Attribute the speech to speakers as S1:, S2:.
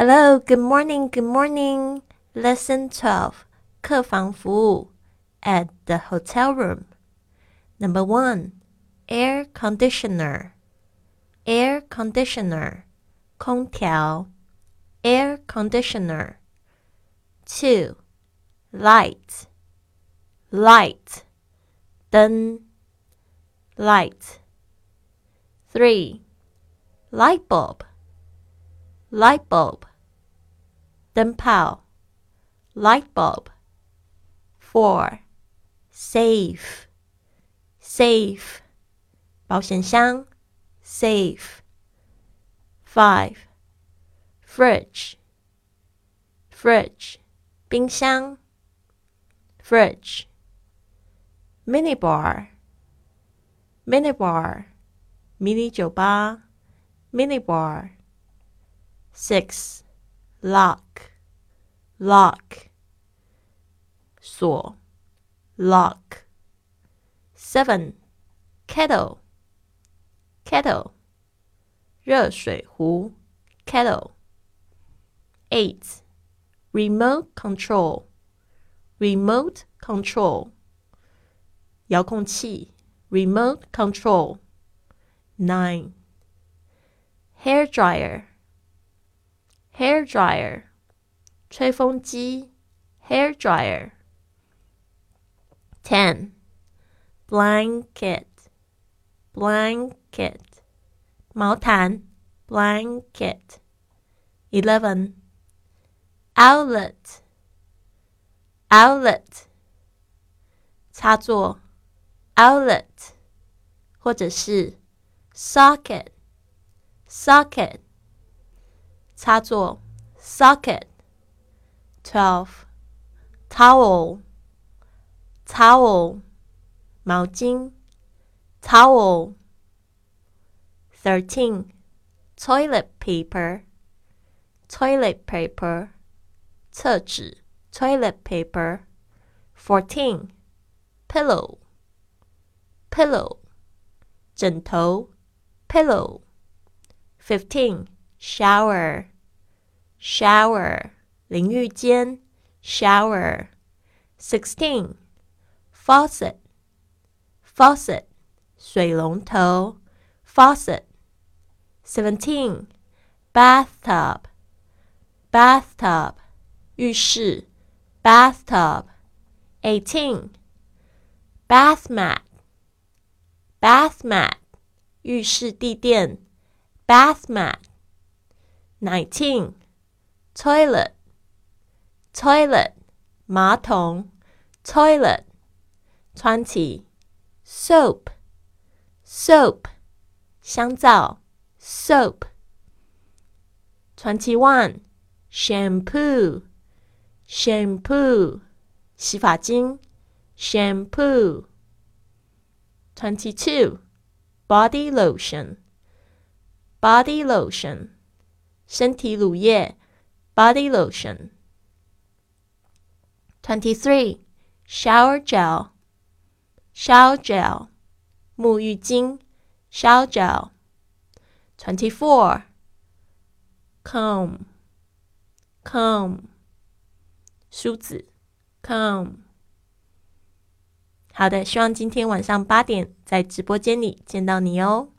S1: Hello, good morning, good morning. Lesson 12. 客房服务 at the hotel room. Number 1. Air conditioner. Air conditioner. 空调 Air conditioner. 2. Light. Light. 灯 Light. 3. Light bulb light bulb, 灯泡 light bulb. 4. Safe, safe, 保险箱 safe. 5. Fridge, fridge, 冰箱 fridge. Minibar, minibar, mini 酒吧 minibar. Six, lock, lock. 锁 lock. Seven, kettle, kettle. 热水壶 kettle. Eight, remote control, remote control. 遥控器 remote control. Nine, hair dryer hair dryer, 吹风机 hair dryer. Ten, blanket, blanket, 毛毯 blanket. Eleven, outlet, outlet, 插座 outlet，或者是 socket, socket。 插座 socket. Twelve towel towel 毛巾 towel. Thirteen toilet paper toilet paper 厕纸 toilet paper. Fourteen pillow pillow 枕头 pillow. Fifteen shower shower 淋浴间 shower sixteen faucet faucet 水龙头 faucet seventeen bathtub bathtub 浴室 bathtub eighteen bath mat bath mat 浴室地垫 bath mat nineteen Toilet toilet 马桶 toilet twenty soap soap 香皂 soap twenty one shampoo shampoo 洗发精 shampoo twenty two body lotion body lotion 身体乳液 body lotion. Twenty three shower gel shower gel 沐浴巾 shower gel. Twenty four comb comb 梳子 comb。好的，希望今天晚上八点在直播间里见到你哦。